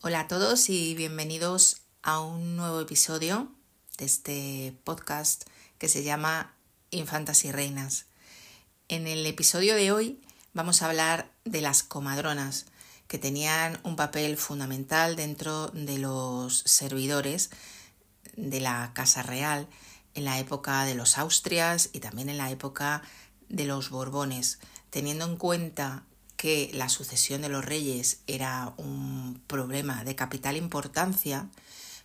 Hola a todos y bienvenidos a un nuevo episodio de este podcast que se llama Infantas y Reinas. En el episodio de hoy vamos a hablar de las comadronas, que tenían un papel fundamental dentro de los servidores de la Casa Real en la época de los Austrias y también en la época de los Borbones, teniendo en cuenta que la sucesión de los reyes era un problema de capital importancia,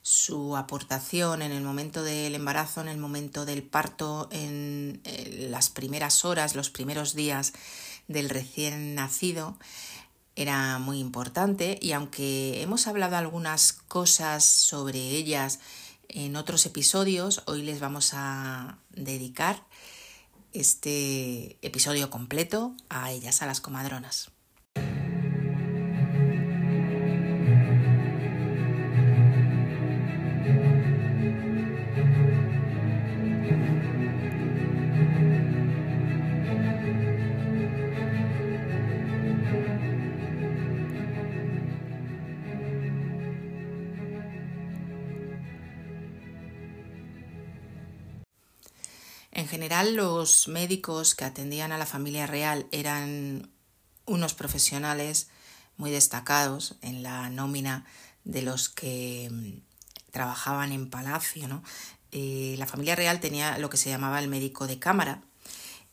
su aportación en el momento del embarazo, en el momento del parto, en las primeras horas, los primeros días del recién nacido, era muy importante. Y aunque hemos hablado algunas cosas sobre ellas en otros episodios, hoy les vamos a dedicar este episodio completo a ellas, a las comadronas. En general, los médicos que atendían a la familia real eran unos profesionales muy destacados en la nómina de los que mm, trabajaban en palacio. Eh, la familia real tenía lo que se llamaba el médico de cámara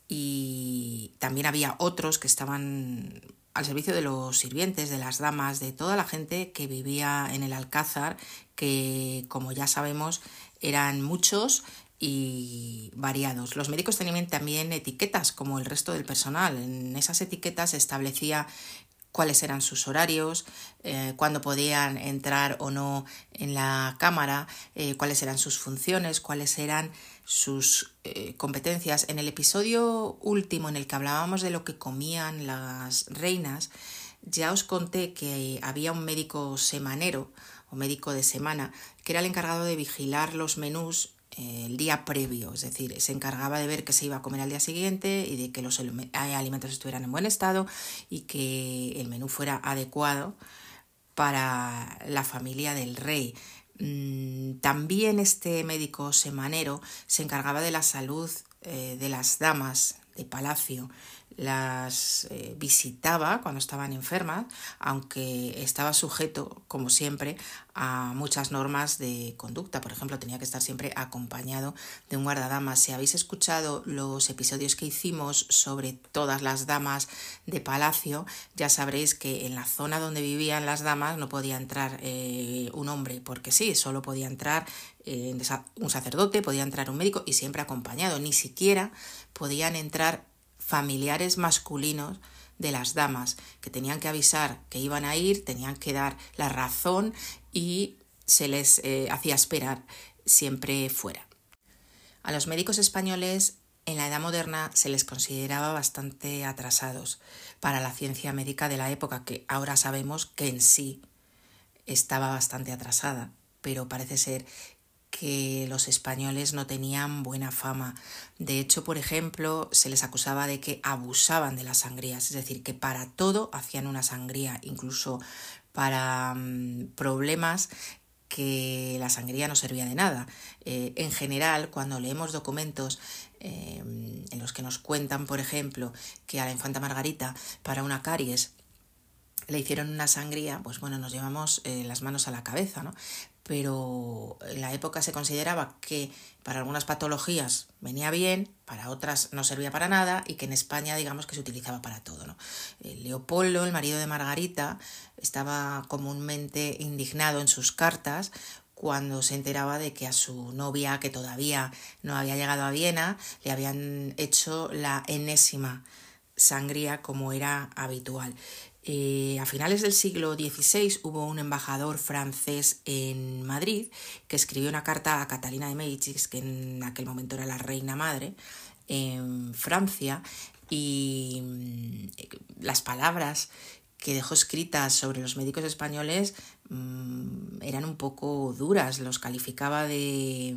y también había otros que estaban al servicio de los sirvientes, de las damas, de toda la gente que vivía en el Alcázar, que como ya sabemos eran muchos y variados. Los médicos tenían también etiquetas como el resto del personal. En esas etiquetas se establecía cuáles eran sus horarios, eh, cuándo podían entrar o no en la cámara, eh, cuáles eran sus funciones, cuáles eran sus eh, competencias. En el episodio último en el que hablábamos de lo que comían las reinas, ya os conté que había un médico semanero o médico de semana que era el encargado de vigilar los menús el día previo, es decir, se encargaba de ver qué se iba a comer al día siguiente y de que los alimentos estuvieran en buen estado y que el menú fuera adecuado para la familia del rey. Mm, también este médico semanero se encargaba de la salud eh, de las damas de palacio las eh, visitaba cuando estaban enfermas, aunque estaba sujeto, como siempre, a muchas normas de conducta. Por ejemplo, tenía que estar siempre acompañado de un guardadamas. Si habéis escuchado los episodios que hicimos sobre todas las damas de palacio, ya sabréis que en la zona donde vivían las damas no podía entrar eh, un hombre, porque sí, solo podía entrar eh, un sacerdote, podía entrar un médico y siempre acompañado. Ni siquiera podían entrar familiares masculinos de las damas, que tenían que avisar que iban a ir, tenían que dar la razón y se les eh, hacía esperar siempre fuera. A los médicos españoles en la Edad Moderna se les consideraba bastante atrasados para la ciencia médica de la época, que ahora sabemos que en sí estaba bastante atrasada, pero parece ser que los españoles no tenían buena fama. De hecho, por ejemplo, se les acusaba de que abusaban de las sangrías, es decir, que para todo hacían una sangría, incluso para mm, problemas que la sangría no servía de nada. Eh, en general, cuando leemos documentos eh, en los que nos cuentan, por ejemplo, que a la infanta Margarita para una caries le hicieron una sangría, pues bueno, nos llevamos eh, las manos a la cabeza, ¿no? Pero en la época se consideraba que para algunas patologías venía bien, para otras no servía para nada y que en España digamos que se utilizaba para todo. Eh, Leopoldo, el marido de Margarita, estaba comúnmente indignado en sus cartas cuando se enteraba de que a su novia, que todavía no había llegado a Viena, le habían hecho la enésima sangría como era habitual. Eh, a finales del siglo XVI hubo un embajador francés en Madrid que escribió una carta a Catalina de Médicis, que en aquel momento era la reina madre, en Francia, y mm, las palabras que dejó escritas sobre los médicos españoles mm, eran un poco duras, los calificaba de,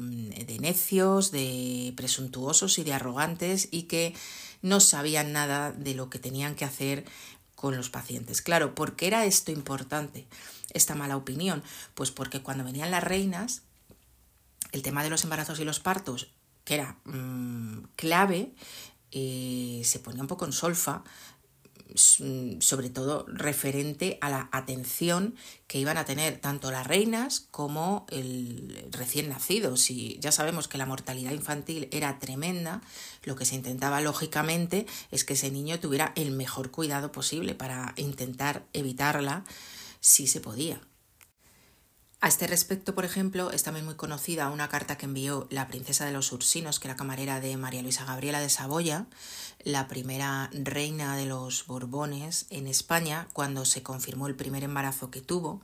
de necios, de presuntuosos y de arrogantes y que no sabían nada de lo que tenían que hacer con los pacientes. Claro, ¿por qué era esto importante, esta mala opinión? Pues porque cuando venían las reinas, el tema de los embarazos y los partos, que era mm, clave, eh, se ponía un poco en solfa sobre todo referente a la atención que iban a tener tanto las reinas como el recién nacido. Si ya sabemos que la mortalidad infantil era tremenda, lo que se intentaba lógicamente es que ese niño tuviera el mejor cuidado posible para intentar evitarla si se podía. A este respecto, por ejemplo, es también muy conocida una carta que envió la princesa de los Ursinos, que era camarera de María Luisa Gabriela de Saboya, la primera reina de los Borbones en España, cuando se confirmó el primer embarazo que tuvo.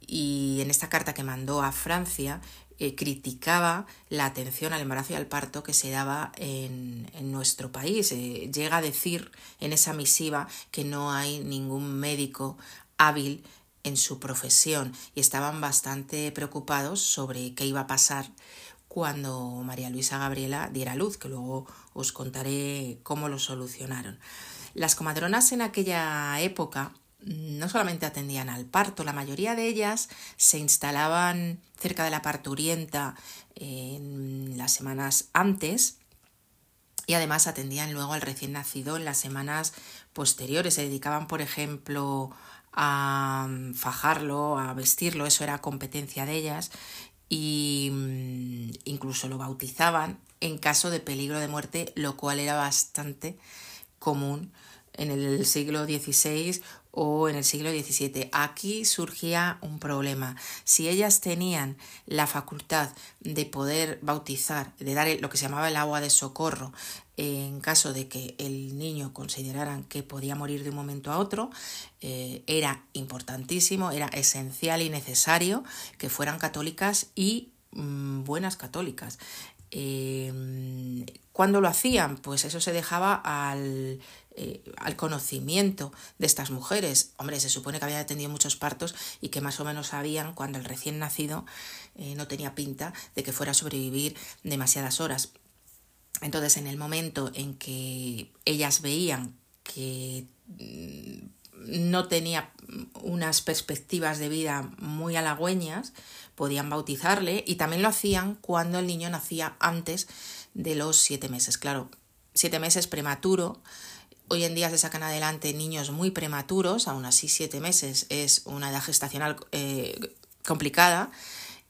Y en esta carta que mandó a Francia, eh, criticaba la atención al embarazo y al parto que se daba en, nuestro país. Eh, llega a decir en esa misiva que no hay ningún médico hábil en su profesión y estaban bastante preocupados sobre qué iba a pasar cuando María Luisa Gabriela diera luz, que luego os contaré cómo lo solucionaron. Las comadronas en aquella época no solamente atendían al parto, la mayoría de ellas se instalaban cerca de la parturienta en las semanas antes y además atendían luego al recién nacido en las semanas posteriores. Se dedicaban, por ejemplo, a mm, fajarlo, a vestirlo, eso era competencia de ellas. Y mm, incluso lo bautizaban en caso de peligro de muerte, lo cual era bastante común en el siglo XVI o en el siglo XVII. Aquí surgía un problema. Si ellas tenían la facultad de poder bautizar, de dar lo que se llamaba el agua de socorro, en caso de que el niño consideraran que podía morir de un momento a otro, eh, era importantísimo, era esencial y necesario que fueran católicas y mm, buenas católicas. Eh, ¿Cuándo lo hacían? Pues eso se dejaba al eh, al conocimiento de estas mujeres. Hombre, se supone que había atendido muchos partos y que más o menos sabían cuando el recién nacido eh, no tenía pinta de que fuera a sobrevivir demasiadas horas. Entonces, en el momento en que ellas veían que mm, no tenía unas perspectivas de vida muy halagüeñas, podían bautizarle y también lo hacían cuando el niño nacía antes de los siete meses. Claro, siete meses prematuro, Hoy en día se sacan adelante niños muy prematuros, aún así siete meses es una edad gestacional eh, complicada.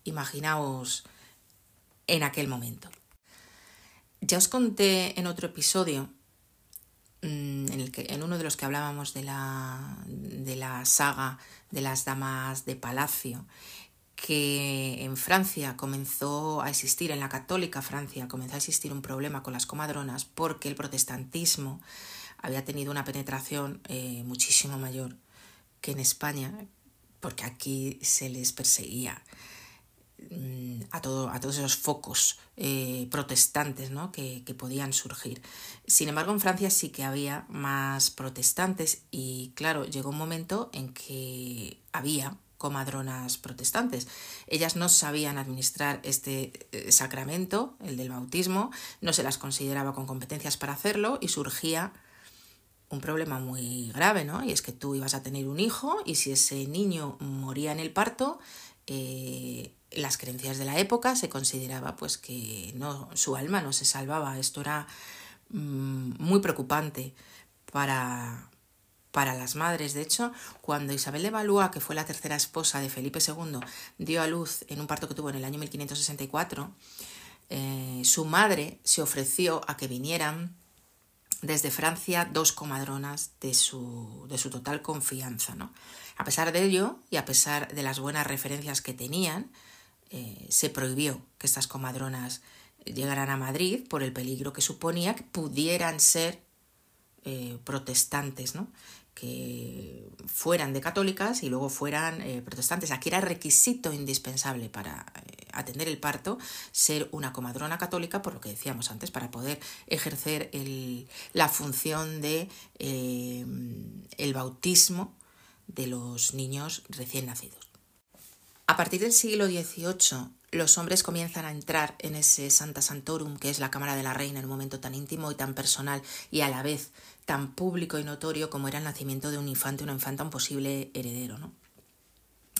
Imaginaos en aquel momento. Ya os conté en otro episodio, mm, en, uno de los que hablábamos de la saga de las damas de palacio, que en Francia comenzó a existir, en la católica Francia comenzó a existir un problema con las comadronas porque el protestantismo había tenido una penetración eh, muchísimo mayor que en España, porque aquí se les perseguía mm, a, todo, a todos esos focos eh, protestantes ¿no? que, que, podían surgir. Sin embargo, en Francia sí que había más protestantes y claro, llegó un momento en que había comadronas protestantes. Ellas no sabían administrar este eh, sacramento, el del bautismo, no se las consideraba con competencias para hacerlo y surgía un problema muy grave, ¿no? Y es que tú ibas a tener un hijo y si ese niño moría en el parto, eh, las creencias de la época se consideraba pues que no, su alma no se salvaba. Esto era mm, muy preocupante para, para las madres. De hecho, cuando Isabel de Valois, que fue la tercera esposa de Felipe II, dio a luz en un parto que tuvo en el año 1564, eh, su madre se ofreció a que vinieran desde Francia dos comadronas de su, de su total confianza. ¿no? A pesar de ello, y a pesar de las buenas referencias que tenían, eh, se prohibió que estas comadronas llegaran a Madrid por el peligro que suponía que pudieran ser eh, protestantes, ¿no? Que fueran de católicas y luego fueran eh, protestantes. Aquí era requisito indispensable para eh, atender el parto ser una comadrona católica, por lo que decíamos antes, para poder ejercer el, la función de el bautismo de los niños recién nacidos. A partir del siglo XVIII, los hombres comienzan a entrar en ese Santa Santorum, que es la Cámara de la Reina, en un momento tan íntimo y tan personal y a la vez tan público y notorio como era el nacimiento de un infante o una infanta, un posible heredero. ¿no?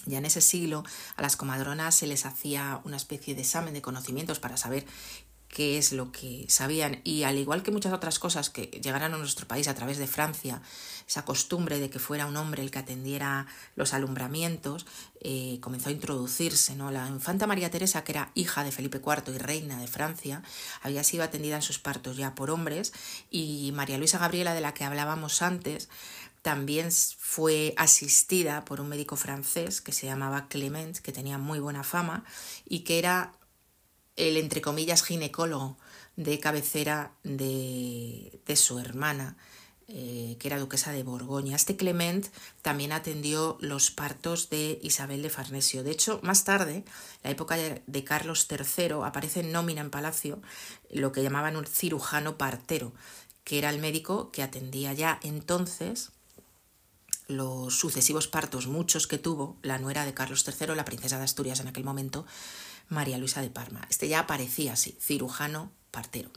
Ya en ese siglo a las comadronas se les hacía una especie de examen de conocimientos para saber qué es lo que sabían y al igual que muchas otras cosas que llegaron a nuestro país a través de Francia, esa costumbre de que fuera un hombre el que atendiera los alumbramientos, eh, comenzó a introducirse. ¿no? La infanta María Teresa, que era hija de Felipe IV y reina de Francia, había sido atendida en sus partos ya por hombres y María Luisa Gabriela, de la que hablábamos antes, también fue asistida por un médico francés que se llamaba Clement, que tenía muy buena fama y que era el, entre comillas, ginecólogo de cabecera de, de su hermana, eh, que era duquesa de Borgoña. Este Clement también atendió los partos de Isabel de Farnesio. De hecho, más tarde, la época de Carlos III, aparece en nómina en palacio lo que llamaban un cirujano partero, que era el médico que atendía ya entonces los sucesivos partos, muchos que tuvo la nuera de Carlos III, la princesa de Asturias en aquel momento, María Luisa de Parma. Este ya aparecía así, cirujano partero.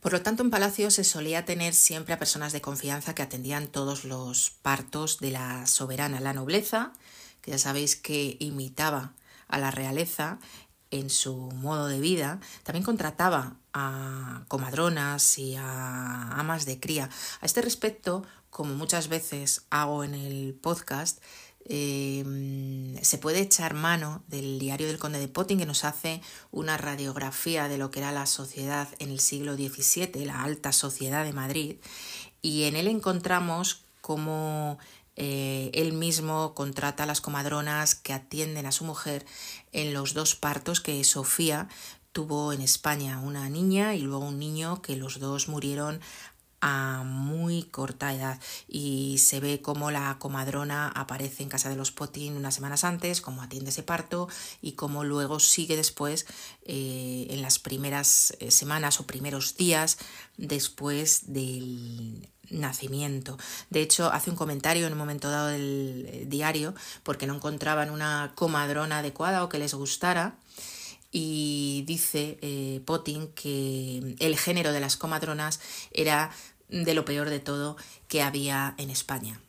Por lo tanto, en Palacio se solía tener siempre a personas de confianza que atendían todos los partos de la soberana, la nobleza, que ya sabéis que imitaba a la realeza en su modo de vida, también contrataba a comadronas y a amas de cría. A este respecto, como muchas veces hago en el podcast, Em, se puede echar mano del diario del conde de Potting que nos hace una radiografía de lo que era la sociedad en el siglo XVII, la alta sociedad de Madrid, y en él encontramos cómo eh, él mismo contrata a las comadronas que atienden a su mujer en los dos partos que Sofía tuvo en España, una niña y luego un niño que los dos murieron a muy corta edad y se ve como la comadrona aparece en casa de los Potin unas semanas antes, cómo atiende ese parto y cómo luego sigue después eh, en las primeras eh, semanas o primeros días después del nacimiento. De hecho, hace un comentario en un momento dado del eh, diario porque no encontraban una comadrona adecuada o que les gustara y dice eh, Potting que el género de las comadronas era de lo peor de todo que había en España.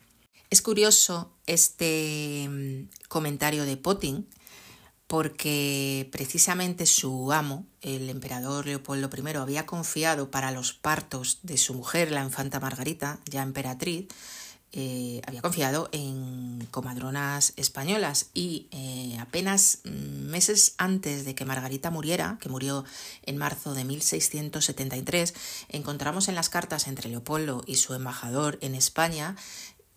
Es curioso este mm, comentario de Potting porque precisamente su amo, el emperador Leopoldo I, había confiado para los partos de su mujer, la infanta Margarita, ya emperatriz, eh, había confiado en comadronas españolas y eh, apenas meses antes de que Margarita muriera, que murió en marzo de 1673, encontramos en las cartas entre Leopoldo y su embajador en España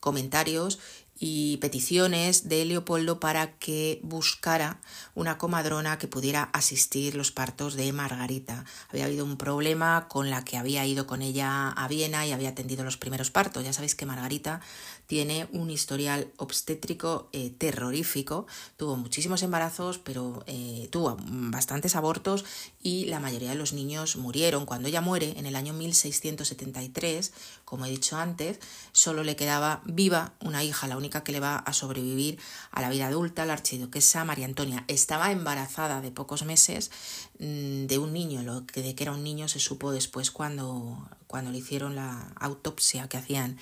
comentarios y peticiones de Leopoldo para que buscara una comadrona que pudiera asistir los partos de Margarita. Había habido un problema con la que había ido con ella a Viena y había atendido los primeros partos. Ya sabéis que Margarita tiene un historial obstétrico eh, terrorífico, tuvo muchísimos embarazos, pero eh, tuvo bastantes abortos y la mayoría de los niños murieron. Cuando ella muere en el año 1673, como he dicho antes, solo le quedaba viva una hija, la única que le va a sobrevivir a la vida adulta, la archiduquesa María Antonia. Estaba embarazada de pocos meses mm, de un niño, lo que de que era un niño se supo después cuando, cuando le hicieron la autopsia que hacían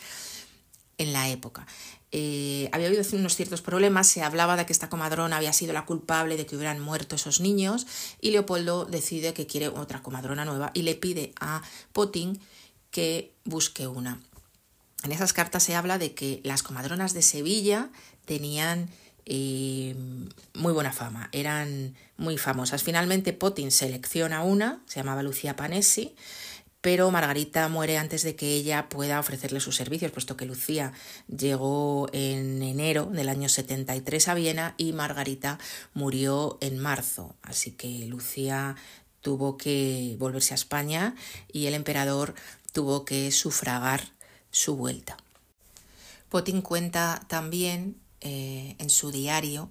en la época. Eh, había habido unos ciertos problemas, se hablaba de que esta comadrona había sido la culpable de que hubieran muerto esos niños y Leopoldo decide que quiere otra comadrona nueva y le pide a Potin que busque una. En esas cartas se habla de que las comadronas de Sevilla tenían eh, muy buena fama, eran muy famosas. Finalmente Potin selecciona una, se llamaba Lucía Panesi, pero Margarita muere antes de que ella pueda ofrecerle sus servicios, puesto que Lucía llegó en enero del año 73 a Viena y Margarita murió en marzo. Así que Lucía tuvo que volverse a España y el emperador tuvo que sufragar su vuelta. Potin cuenta también eh, en su diario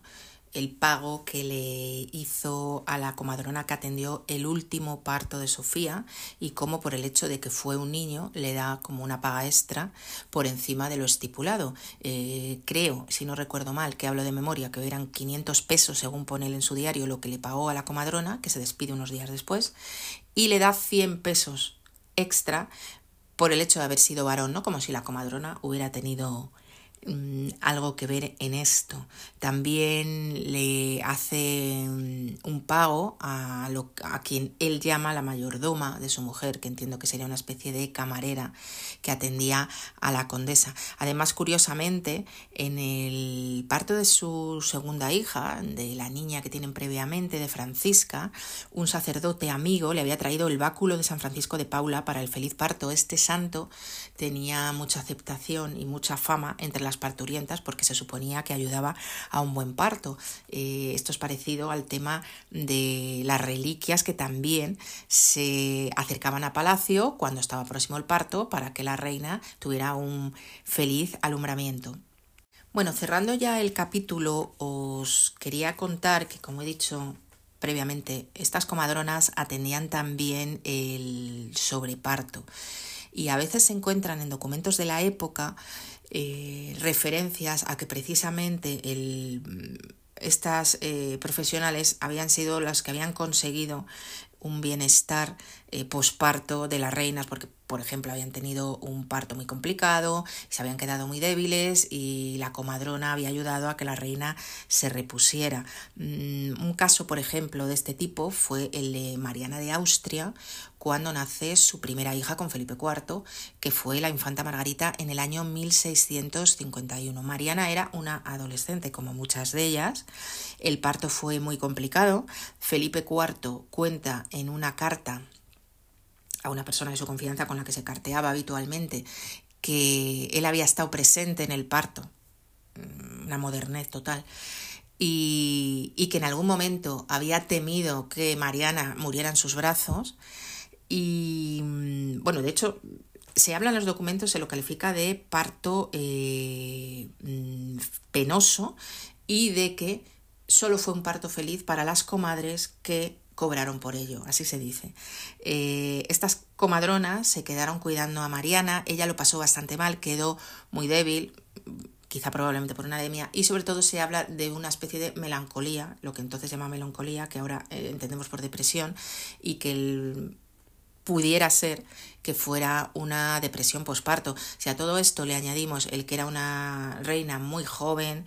el pago que le hizo a la comadrona que atendió el último parto de Sofía y cómo por el hecho de que fue un niño le da como una paga extra por encima de lo estipulado. Eh, creo, si no recuerdo mal, que hablo de memoria, que eran 500 pesos según pone él en su diario lo que le pagó a la comadrona, que se despide unos días después, y le da 100 pesos extra por el hecho de haber sido varón, ¿no? Como si la comadrona hubiera tenido Mm, algo que ver en esto. También le hace mm, un pago a, lo, a quien él llama la mayordoma de su mujer, que entiendo que sería una especie de camarera que atendía a la condesa. Además, curiosamente, en el parto de su segunda hija, de la niña que tienen previamente, de Francisca, un sacerdote amigo le había traído el báculo de San Francisco de Paula para el feliz parto. Este santo tenía mucha aceptación y mucha fama entre las parturientas porque se suponía que ayudaba a un buen parto. Eh, esto es parecido al tema de las reliquias que también se acercaban a palacio cuando estaba próximo el parto para que la reina tuviera un feliz alumbramiento. Bueno, cerrando ya el capítulo, os quería contar que, como he dicho previamente, estas comadronas atendían también el sobreparto y a veces se encuentran en documentos de la época eh, referencias a que precisamente el, estas eh, profesionales habían sido las que habían conseguido un bienestar eh, posparto de las reinas, porque, por ejemplo, habían tenido un parto muy complicado, se habían quedado muy débiles y la comadrona había ayudado a que la reina se repusiera. Mm, un caso, por ejemplo, de este tipo fue el de Mariana de Austria, cuando nace su primera hija con Felipe IV, que fue la infanta Margarita en el año 1651. Mariana era una adolescente, como muchas de ellas. El parto fue muy complicado. Felipe IV cuenta en una carta a una persona de su confianza con la que se carteaba habitualmente que él había estado presente en el parto, mm, una modernez total, y, y que en algún momento había temido que Mariana muriera en sus brazos, y mm, bueno, de hecho, se habla en los documentos, se lo califica de parto eh, mm, penoso y de que solo fue un parto feliz para las comadres que cobraron por ello, así se dice. Eh, estas comadronas se quedaron cuidando a Mariana, ella lo pasó bastante mal, quedó muy débil, quizá probablemente por una anemia, y sobre todo se habla de una especie de melancolía, lo que entonces llama melancolía, que ahora eh, entendemos por depresión, y que el pudiera ser que fuera una depresión posparto. Si a todo esto le añadimos el que era una reina muy joven,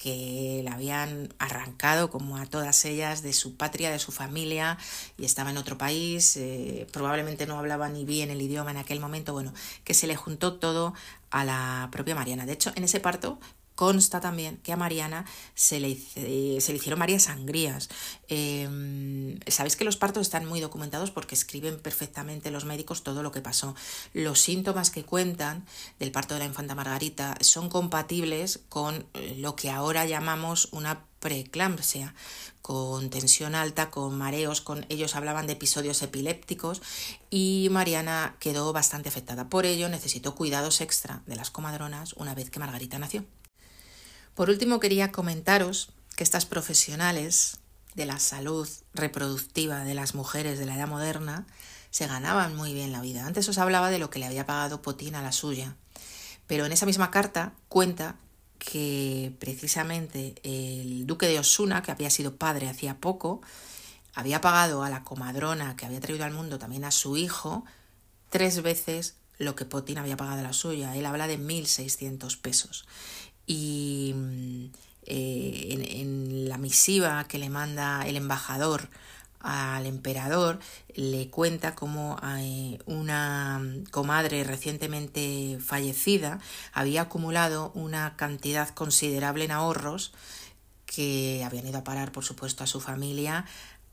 que la habían arrancado como a todas ellas de su patria, de su familia, y estaba en otro país, eh, probablemente no hablaba ni bien el idioma en aquel momento, bueno, que se le juntó todo a la propia Mariana. De hecho, en ese parto consta también que a Mariana se le, se le hicieron varias sangrías. Em, sabéis que los partos están muy documentados porque escriben perfectamente los médicos todo lo que pasó. Los síntomas que cuentan del parto de la infanta Margarita son compatibles con lo que ahora llamamos una preeclampsia, con tensión alta, con mareos, con ellos hablaban de episodios epilépticos y Mariana quedó bastante afectada. Por ello necesitó cuidados extra de las comadronas una vez que Margarita nació. Por último, quería comentaros que estas profesionales de la salud reproductiva de las mujeres de la edad moderna se ganaban muy bien la vida. Antes os hablaba de lo que le había pagado Potín a la suya, pero en esa misma carta cuenta que precisamente el duque de Osuna, que había sido padre hacía poco, había pagado a la comadrona que había traído al mundo también a su hijo tres veces lo que Potín había pagado a la suya. Él habla de 1.600 pesos y mm, eh, en, la misiva que le manda el embajador al emperador le cuenta cómo eh, una comadre recientemente fallecida había acumulado una cantidad considerable en ahorros que habían ido a parar, por supuesto, a su familia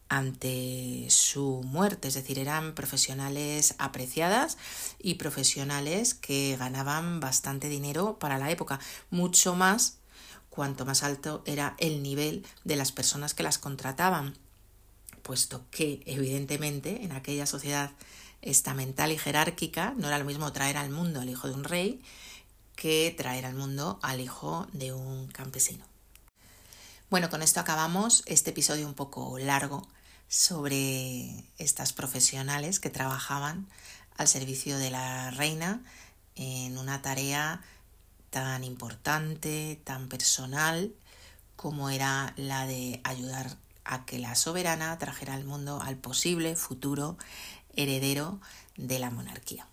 ante su muerte, es decir, eran profesionales apreciadas y profesionales que ganaban bastante dinero para la época, mucho más cuanto más alto era el nivel de las personas que las contrataban, puesto que evidentemente en aquella sociedad estamental y jerárquica no era lo mismo traer al mundo al hijo de un rey que traer al mundo al hijo de un campesino. Bueno, con esto acabamos este episodio un poco largo sobre estas profesionales que trabajaban al servicio de la reina en una tarea tan importante, tan personal como era la de ayudar a que la soberana trajera al mundo al posible futuro heredero de la monarquía.